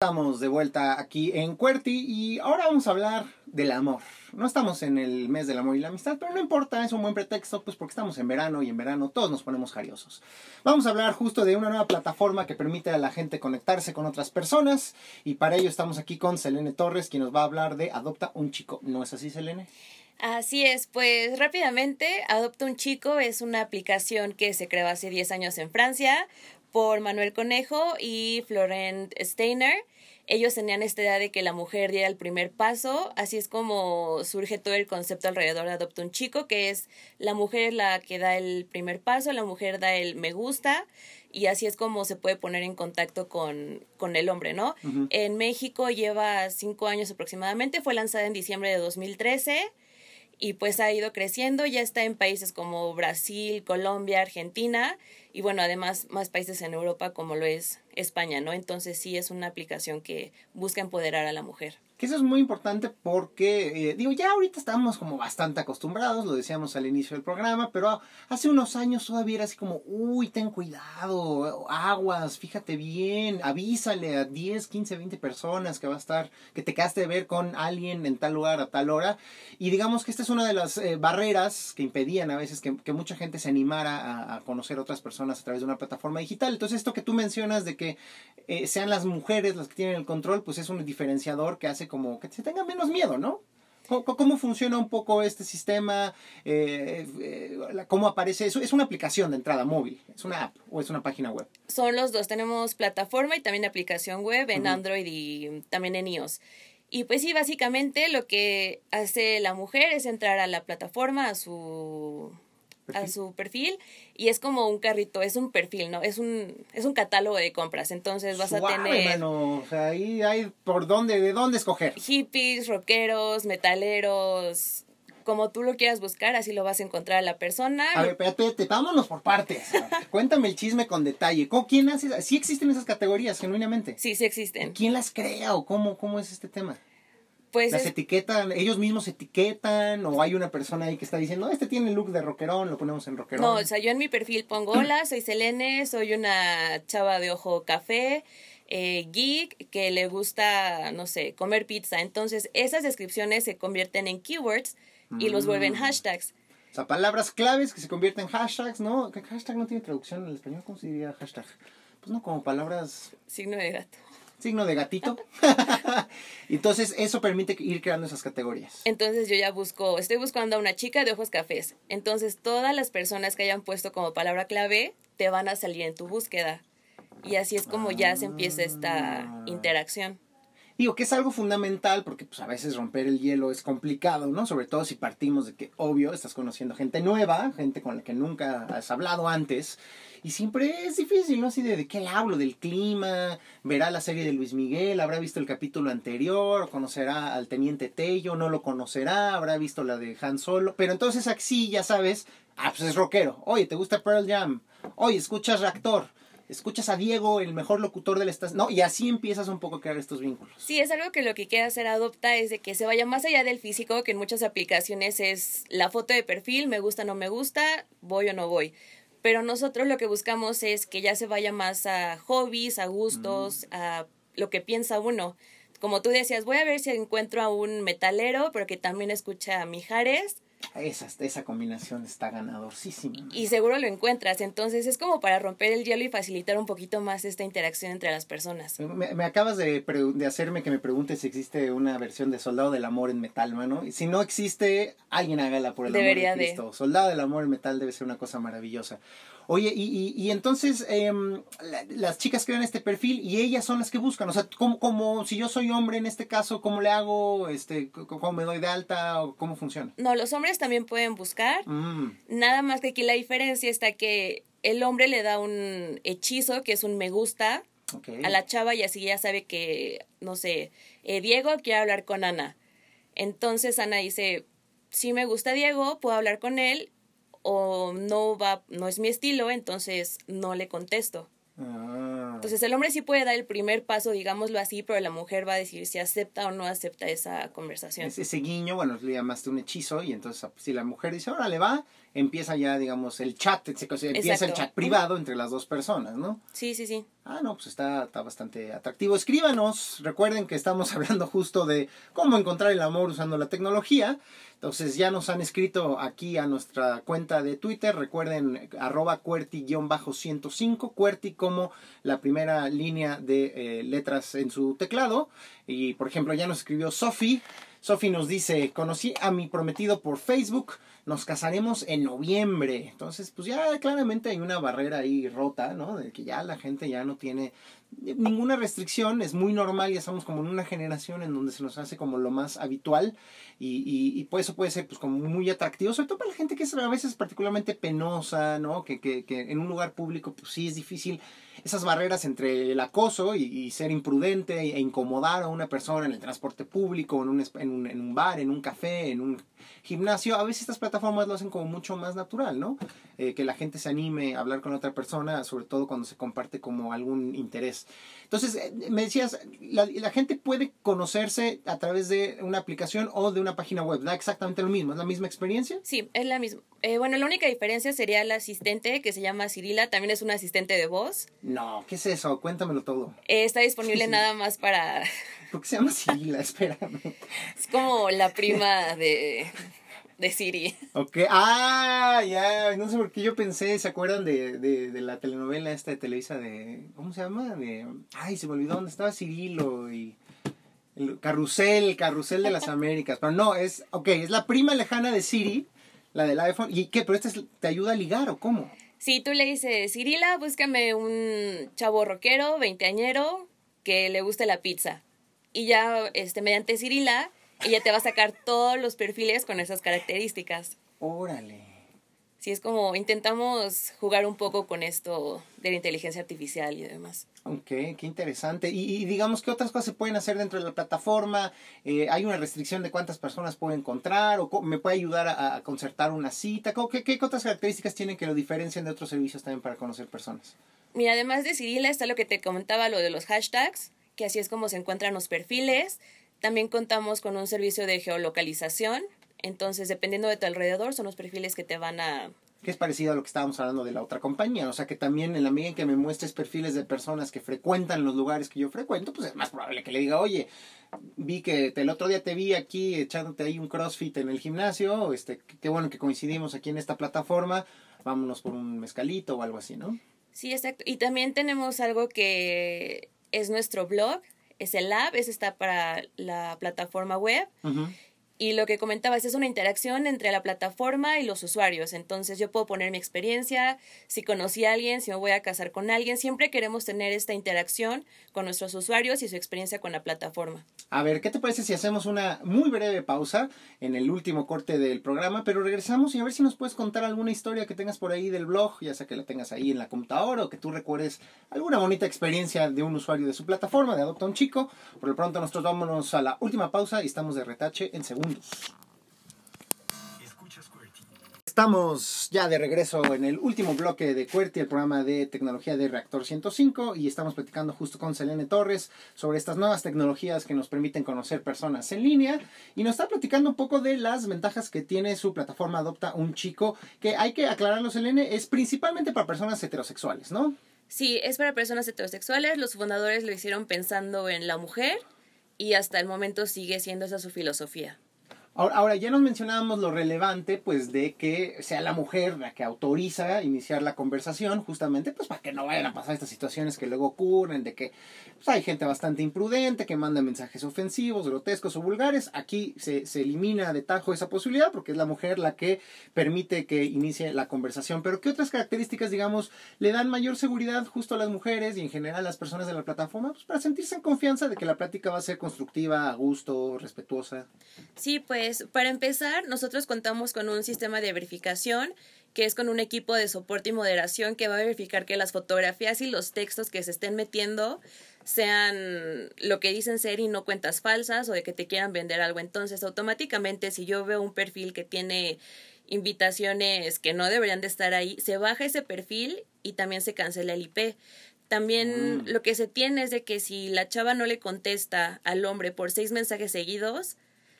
Estamos de vuelta aquí en Cuerti y ahora vamos a hablar del amor. No estamos en el mes del amor y la amistad, pero no importa, es un buen pretexto, pues porque estamos en verano y en verano todos nos ponemos jariosos. Vamos a hablar justo de una nueva plataforma que permite a la gente conectarse con otras personas y para ello estamos aquí con Selene Torres, quien nos va a hablar de Adopta un chico. ¿No es así, Selene? Así es, pues rápidamente, Adopta un chico es una aplicación que se creó hace 10 años en Francia por Manuel Conejo y Florent Steiner. Ellos tenían esta idea de que la mujer diera el primer paso, así es como surge todo el concepto alrededor de Adopta un chico, que es la mujer la que da el primer paso, la mujer da el me gusta, y así es como se puede poner en contacto con, con el hombre, ¿no? En México lleva cinco años aproximadamente, fue lanzada en diciembre de 2013 y pues ha ido creciendo, ya está en países como Brasil, Colombia, Argentina y bueno, además más países en Europa como lo es España, ¿no? Entonces sí es una aplicación que busca empoderar a la mujer. Que eso es muy importante porque, eh, digo, ya ahorita estamos como bastante acostumbrados, lo decíamos al inicio del programa, pero hace unos años todavía era así como, uy, ten cuidado, aguas, fíjate bien, avísale a 10, 15, 20 personas que va a estar, que te quedaste de ver con alguien en tal lugar a tal hora. Y digamos que esta es una de las eh, barreras que impedían a veces que, mucha gente se animara a, a, conocer otras personas a través de una plataforma digital. Entonces esto que tú mencionas de que eh, sean las mujeres las que tienen el control, pues es un diferenciador que hace como que se tenga menos miedo, ¿no? ¿Cómo, cómo funciona un poco este sistema? Eh, eh, ¿Cómo aparece eso? Es una aplicación de entrada móvil, es una app o es una página web. Son los dos, tenemos plataforma y también aplicación web en uh -huh. Android y también en iOS. Y pues sí, básicamente lo que hace la mujer es entrar a la plataforma, a su a su perfil y es como un carrito, es un perfil, ¿no? Es un es un catálogo de compras, entonces vas Suave, a tener mano. o sea, ahí hay por dónde de dónde escoger. Hippies, rockeros, metaleros, como tú lo quieras buscar, así lo vas a encontrar a la persona. A ver, espérate, espérate, vámonos por partes. Cuéntame el chisme con detalle. ¿Quién hace? ¿Sí existen esas categorías, genuinamente? Sí, sí existen. ¿Quién las crea o cómo, cómo es este tema? Pues las es, etiquetan, ellos mismos etiquetan o hay una persona ahí que está diciendo, este tiene el look de rockerón, lo ponemos en rockerón. No, o sea, yo en mi perfil pongo, hola, soy Selene, soy una chava de ojo café, eh, geek, que le gusta, no sé, comer pizza. Entonces, esas descripciones se convierten en keywords y mm. los vuelven hashtags. O sea, palabras claves que se convierten en hashtags, ¿no? ¿Qué hashtag no tiene traducción en el español? ¿Cómo se diría hashtag? Pues no, como palabras... Signo de gato signo de gatito. Entonces, eso permite ir creando esas categorías. Entonces, yo ya busco, estoy buscando a una chica de ojos cafés. Entonces, todas las personas que hayan puesto como palabra clave te van a salir en tu búsqueda. Y así es como ya se empieza esta Ah. interacción. Digo que es algo fundamental porque pues a veces romper el hielo es complicado, ¿no? Sobre todo si partimos de que, obvio, estás conociendo gente nueva, gente con la que nunca has hablado antes. Y siempre es difícil, ¿no? Así de, de qué le hablo, del clima, verá la serie de Luis Miguel, habrá visto el capítulo anterior, conocerá al teniente Tello, no lo conocerá, habrá visto la de Han Solo. Pero entonces aquí ya sabes, ah, pues es rockero. Oye, ¿te gusta Pearl Jam? Oye, escuchas Reactor escuchas a Diego, el mejor locutor del estado, ¿no? Y así empiezas un poco a crear estos vínculos. Sí, es algo que lo que quiere hacer Adopta es de que se vaya más allá del físico, que en muchas aplicaciones es la foto de perfil, me gusta o no me gusta, voy o no voy. Pero nosotros lo que buscamos es que ya se vaya más a hobbies, a gustos, mm. a lo que piensa uno. Como tú decías, voy a ver si encuentro a un metalero, pero que también escucha a Mijares esa, esa combinación está ganadorcísima. Y seguro lo encuentras. Entonces es como para romper el hielo y facilitar un poquito más esta interacción entre las personas. Me, me acabas de, de, hacerme que me preguntes si existe una versión de Soldado del Amor en metal, mano. Y si no existe, alguien hágala por el Debería amor de Cristo. De. Soldado del Amor en metal debe ser una cosa maravillosa. Oye, y, y, y entonces eh, la, las chicas crean este perfil y ellas son las que buscan. O sea, como, como si yo soy hombre en este caso, ¿cómo le hago? Este, ¿Cómo me doy de alta? ¿Cómo funciona? No, los hombres también pueden buscar. Mm. Nada más que aquí la diferencia está que el hombre le da un hechizo, que es un me gusta, okay. a la chava y así ya sabe que, no sé, eh, Diego quiere hablar con Ana. Entonces Ana dice, si me gusta Diego, puedo hablar con él o no va, no es mi estilo, entonces no le contesto. Ah. Entonces el hombre sí puede dar el primer paso, digámoslo así, pero la mujer va a decir si acepta o no acepta esa conversación. Ese, guiño, bueno, le llamaste un hechizo y entonces si la mujer dice, ahora le va, empieza ya, digamos, el chat, empieza el chat privado entre las dos personas, ¿no? Sí, sí, sí. Ah, no, pues está, está bastante atractivo. Escríbanos, recuerden que estamos hablando justo de cómo encontrar el amor usando la tecnología. Entonces ya nos han escrito aquí a nuestra cuenta de Twitter, recuerden arroba cuerti-105, cuerti como la primera línea de eh, letras en su teclado. Y por ejemplo ya nos escribió Sofi. Sofi nos dice, conocí a mi prometido por Facebook, nos casaremos en noviembre. Entonces, pues ya claramente hay una barrera ahí rota, ¿no? De que ya la gente ya no tiene ninguna restricción, es muy normal, ya estamos como en una generación en donde se nos hace como lo más habitual y, y, y pues eso puede ser pues como muy atractivo, sobre todo para la gente que es a veces particularmente penosa, ¿no? Que, que, que en un lugar público pues sí es difícil esas barreras entre el acoso y, ser imprudente e incomodar a una persona en el transporte público, en un, en un, en un bar, en un café, en un gimnasio, a veces estas plataformas lo hacen como mucho más natural, ¿no? Eh, que la gente se anime a hablar con otra persona, sobre todo cuando se comparte como algún interés. Entonces, eh, me decías, la, la, gente puede conocerse a través de una aplicación o de una página web, ¿da exactamente lo mismo? ¿Es la misma experiencia? Sí, es la misma. Eh, bueno, la única diferencia sería el asistente que se llama Cirila, también es un asistente de voz. No, ¿qué es eso? Cuéntamelo todo. está disponible nada más para... ¿Por qué se llama Cirila? Espérame. Es como la prima de de Siri. Ok, ah, ya, no sé por qué yo pensé, ¿se acuerdan de, de, de, la telenovela esta de Televisa de, ¿cómo se llama? De, ay, se me olvidó dónde estaba Cirilo y... El carrusel, carrusel de las Américas. Pero no, es, ok, es la prima lejana de Siri, la del iPhone. ¿Y qué? ¿Pero esta te ayuda a ligar o cómo? Sí, tú le dices, Cirila, búscame un chavo rockero, veinteañero, que le guste la pizza. Y ya, este, mediante Cirila, ella te va a sacar todos los perfiles con esas características. Órale. Sí, es como intentamos jugar un poco con esto de la inteligencia artificial y demás. Ok, qué interesante. Y, digamos, ¿qué otras cosas se pueden hacer dentro de la plataforma? Eh, ¿Hay una restricción de cuántas personas puedo encontrar? ¿O me puede ayudar a, concertar una cita? ¿Qué, ¿Qué, otras características tienen que lo diferencien de otros servicios también para conocer personas? Mira, además de Cirila está lo que te comentaba, lo de los hashtags, que así es como se encuentran los perfiles. También contamos con un servicio de geolocalización. Entonces, dependiendo de tu alrededor, son los perfiles que te van a... Que es parecido a lo que estábamos hablando de la otra compañía. O sea, que también en la medida en que me muestres perfiles de personas que frecuentan los lugares que yo frecuento, pues es más probable que le diga, oye, vi que el otro día te vi aquí echándote ahí un CrossFit en el gimnasio, este, qué bueno que coincidimos aquí en esta plataforma, vámonos por un mezcalito o algo así, ¿no? Sí, exacto. Y también tenemos algo que es nuestro blog, es el app, ese está para la plataforma web. Y lo que comentabas es una interacción entre la plataforma y los usuarios. Entonces yo puedo poner mi experiencia, si conocí a alguien, si me voy a casar con alguien. Siempre queremos tener esta interacción con nuestros usuarios y su experiencia con la plataforma. A ver, ¿qué te parece si hacemos una muy breve pausa en el último corte del programa? Pero regresamos y a ver si nos puedes contar alguna historia que tengas por ahí del blog, ya sea que la tengas ahí en la computadora o que tú recuerdes alguna bonita experiencia de un usuario de su plataforma, de Adopta un Chico. Por lo pronto nosotros vámonos a la última pausa y estamos de retache en segundo Estamos ya de regreso en el último bloque de QWERTY, el programa de tecnología de Reactor 105, y estamos platicando justo con Selene Torres sobre estas nuevas tecnologías que nos permiten conocer personas en línea, y nos está platicando un poco de las ventajas que tiene su plataforma Adopta un Chico, que hay que aclararlo, Selene, es principalmente para personas heterosexuales, ¿no? Sí, es para personas heterosexuales, los fundadores lo hicieron pensando en la mujer, y hasta el momento sigue siendo esa su filosofía. Ahora, ya nos mencionábamos lo relevante, pues, de que sea la mujer la que autoriza iniciar la conversación, justamente, pues, para que no vayan a pasar estas situaciones que luego ocurren, de que pues, hay gente bastante imprudente que manda mensajes ofensivos, grotescos o vulgares. Aquí se, se elimina de tajo esa posibilidad porque es la mujer la que permite que inicie la conversación. Pero, ¿qué otras características, digamos, le dan mayor seguridad justo a las mujeres y en general a las personas de la plataforma? Pues, para sentirse en confianza de que la plática va a ser constructiva, a gusto, respetuosa. Sí, pues pues, para empezar, nosotros contamos con un sistema de verificación que es con un equipo de soporte y moderación que va a verificar que las fotografías y los textos que se estén metiendo sean lo que dicen ser y no cuentas falsas o de que te quieran vender algo. Entonces, automáticamente, si yo veo un perfil que tiene invitaciones que no deberían de estar ahí, se baja ese perfil y también se cancela el IP. También Mm. lo que se tiene es de que si la chava no le contesta al hombre por seis mensajes seguidos,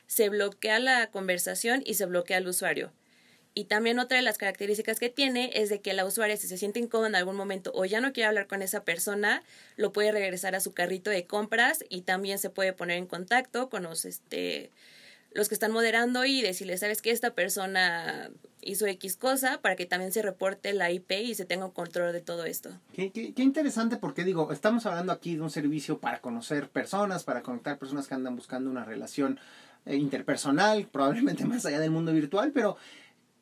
se bloquea la conversación y se bloquea al usuario. Y también otra de las características que tiene es de que la usuaria si se siente incómoda en algún momento o ya no quiere hablar con esa persona, lo puede regresar a su carrito de compras y también se puede poner en contacto con los este los que están moderando y decirle, sabes que esta persona hizo X cosa para que también se reporte la IP y se tenga control de todo esto. Qué, qué- qué interesante porque digo, estamos hablando aquí de un servicio para conocer personas, para conectar personas que andan buscando una relación eh, interpersonal, probablemente más allá del mundo virtual, pero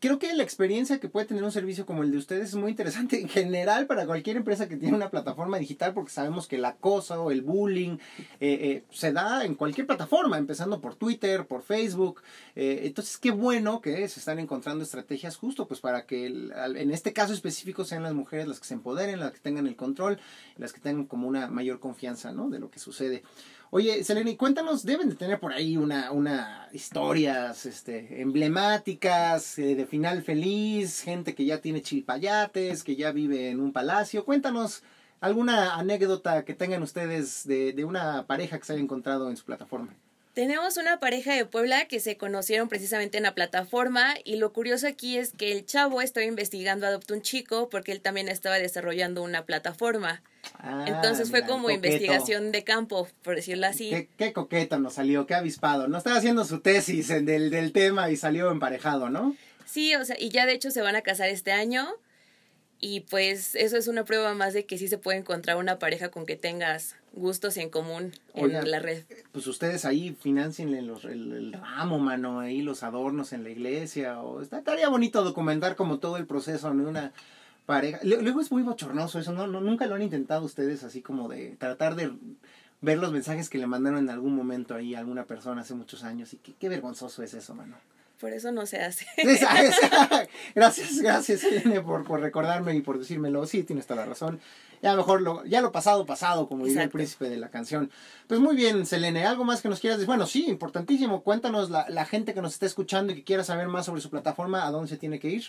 creo que la experiencia que puede tener un servicio como el de ustedes es muy interesante en general para cualquier empresa que tiene una plataforma digital porque sabemos que el acoso, el bullying eh, eh, se da en cualquier plataforma, empezando por Twitter, por Facebook. Eh, entonces, qué bueno que se están encontrando estrategias justo pues para que el- en este caso específico sean las mujeres las que se empoderen, las que tengan el control, las que tengan como una mayor confianza ¿no? de lo que sucede. Oye, Selena, y cuéntanos, deben de tener por ahí una, una historias este, emblemáticas, eh, de final feliz, gente que ya tiene chilpayates, que ya vive en un palacio. Cuéntanos alguna anécdota que tengan ustedes de, de una pareja que se haya encontrado en su plataforma. Tenemos una pareja de Puebla que se conocieron precisamente en la plataforma y lo curioso aquí es que el chavo estaba investigando Adopta un Chico porque él también estaba desarrollando una plataforma. Ah, Entonces fue mira, como coqueto. investigación de campo, por decirlo así. Qué, qué coqueto nos salió, qué avispado. No estaba haciendo su tesis en del, del tema y salió emparejado, ¿no? Sí, o sea, y ya de hecho se van a casar este año y pues eso es una prueba más de que sí se puede encontrar una pareja con que tengas gustos en común en la red. Pues ustedes ahí financienle los, el, el ramo, mano, ahí los adornos en la iglesia. O está- estaría bonito documentar como todo el proceso de una pareja. Luego es muy bochornoso eso, ¿no? no nunca lo han intentado ustedes así como de tratar de ver los mensajes que le mandaron en algún momento ahí a alguna persona hace muchos años. Y qué, qué vergonzoso es eso, mano. Por eso no se hace. Esa- esa- gracias, gracias, Elena, por, por recordarme y por decírmelo. Sí, tienes toda la razón. Ya mejor lo, ya lo pasado, pasado, como diría el príncipe de la canción. Pues muy bien, Selene, ¿algo más que nos quieras decir? Bueno, sí, importantísimo. Cuéntanos la, la gente que nos está escuchando y que quiera saber más sobre su plataforma, ¿a dónde se tiene que ir?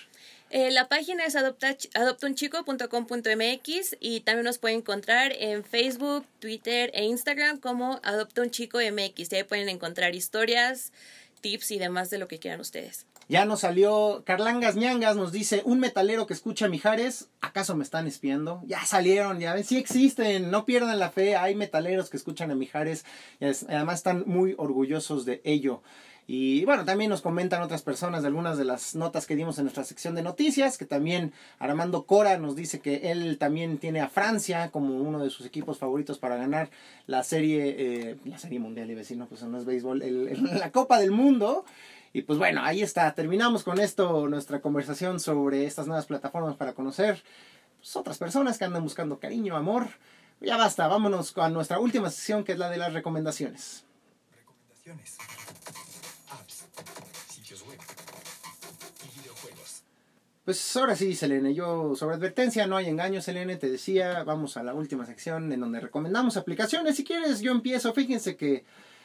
Eh, la página es adopta, adoptaunchico.com.mx y también nos pueden encontrar en Facebook, Twitter e Instagram como Adopta un Chico MX. Y ahí pueden encontrar historias, tips y demás de lo que quieran ustedes. Ya nos salió Carlangas Ñangas, nos dice, un metalero que escucha Mijares, ¿acaso me están espiando? Ya salieron, ya ven, sí existen, no pierdan la fe, hay metaleros que escuchan a Mijares, y además están muy orgullosos de ello. Y bueno, también nos comentan otras personas algunas de las notas que dimos en nuestra sección de noticias, que también Armando Cora nos dice que él también tiene a Francia como uno de sus equipos favoritos para ganar la serie, eh, la serie mundial, iba a decir, no, pues no es béisbol, la Copa del Mundo. Y pues bueno, ahí está. Terminamos con esto nuestra conversación sobre estas nuevas plataformas para conocer pues, otras personas que andan buscando cariño, amor. Ya basta, vámonos a nuestra última sección que es la de las recomendaciones. Recomendaciones. Pues ahora sí, Selene, yo sobre advertencia no hay engaño, Selene, te decía, vamos a la última sección en donde recomendamos aplicaciones. Si quieres, yo empiezo. Fíjense que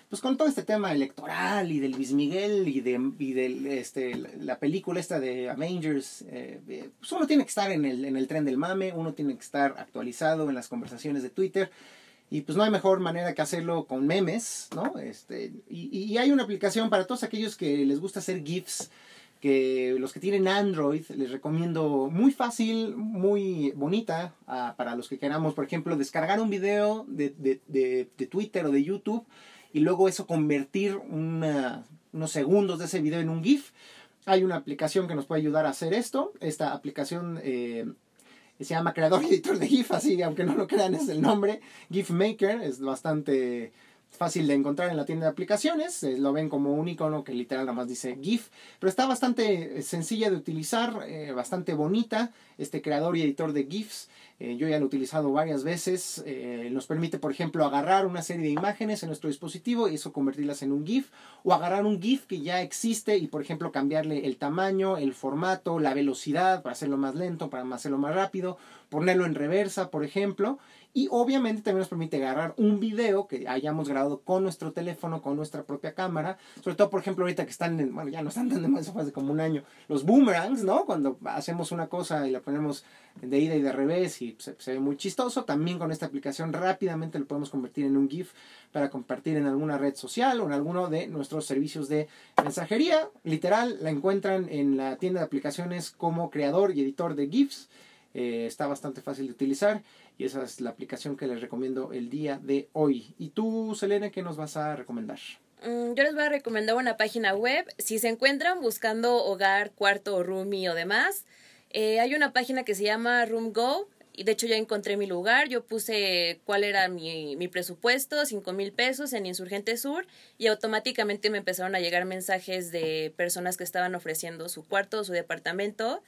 pues con todo este tema electoral y del Luis Miguel y de y del este la película esta de Avengers eh, eh, pues uno tiene que estar en el en el tren del mame uno tiene que estar actualizado en las conversaciones de Twitter y pues no hay mejor manera que hacerlo con memes no este y, y hay una aplicación para todos aquellos que les gusta hacer gifs que los que tienen Android les recomiendo muy fácil, muy bonita ah, para los que queramos, por ejemplo, descargar un video de, de, de, Twitter o de YouTube y luego eso convertir unos segundos de ese video en un GIF. Hay una aplicación que nos puede ayudar a hacer esto. Esta aplicación eh, se llama Creador Editor de GIF, así aunque no lo crean es el nombre. GIF Maker es bastante fácil de encontrar en la tienda de aplicaciones. Eh, lo ven como un icono que literal nada más dice GIF. Pero está bastante eh, sencilla de utilizar, eh, bastante bonita. Este creador y editor de GIFs. yo ya lo he utilizado varias veces. nos permite, por ejemplo, agarrar una serie de imágenes en nuestro dispositivo y eso convertirlas en un GIF. O agarrar un GIF que ya existe y, por ejemplo, cambiarle el tamaño, el formato, la velocidad para hacerlo más lento, para hacerlo más rápido. Ponerlo en reversa, por ejemplo Y obviamente también nos permite agarrar un video que hayamos grabado con nuestro teléfono, con nuestra propia cámara. Sobre todo, por ejemplo, ahorita que están, en, bueno, ya no están tan de más, hace como un año, los boomerangs, ¿no? Cuando hacemos una cosa y la ponemos de ida y de revés y se, se ve muy chistoso. También con esta aplicación rápidamente lo podemos convertir en un GIF para compartir en alguna red social o en alguno de nuestros servicios de mensajería. Literal, la encuentran en la tienda de aplicaciones como creador y editor de GIFs. Eh, está bastante fácil de utilizar y esa es la aplicación que les recomiendo el día de hoy. ¿Y tú, Selene, qué nos vas a recomendar? Mm, Yo les voy a recomendar una página web. Si se encuentran buscando hogar, cuarto, roomie o demás, eh, hay una página que se llama RoomGo. Y de hecho ya encontré mi lugar, yo puse cuál era mi, mi presupuesto, cinco mil pesos en Insurgente Sur y automáticamente me empezaron a llegar mensajes de personas que estaban ofreciendo su cuarto su departamento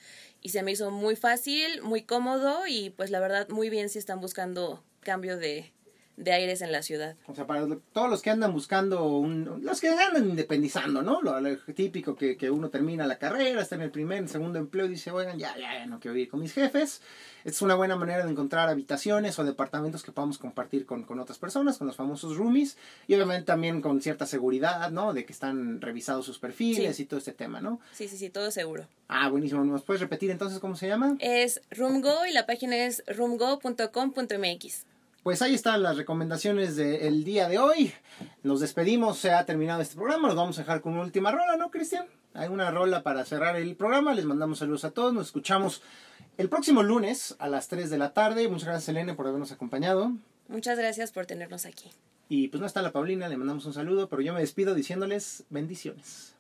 y se me hizo muy fácil, muy cómodo y pues la verdad muy bien si están buscando cambio de, de aires en la ciudad. O sea, para todos los que andan buscando, un, los que andan independizando, ¿no? Lo, lo típico que, que uno termina la carrera, está en el primer, en el segundo empleo y dice, oigan, ya, ya, ya no quiero vivir con mis jefes. Es una buena manera de encontrar habitaciones o departamentos que podamos compartir con, con otras personas, con los famosos roomies. Y obviamente también con cierta seguridad, ¿no? De que están revisados sus perfiles Sí. y todo este tema, ¿no? Sí, sí, sí, todo seguro. Ah, buenísimo. ¿Nos puedes repetir entonces cómo se llama? Es RoomGo y la página es roomgo.com.mx. Pues ahí están las recomendaciones del día de hoy. Nos despedimos, se ha terminado este programa. Nos vamos a dejar con una última rola, ¿no, Cristian? Hay una rola para cerrar el programa. Les mandamos saludos a todos. Nos escuchamos el próximo lunes a las 3 de la tarde. Muchas gracias, Elena, por habernos acompañado. Muchas gracias por tenernos aquí. Y pues no está la Paulina, le mandamos un saludo, pero yo me despido diciéndoles bendiciones.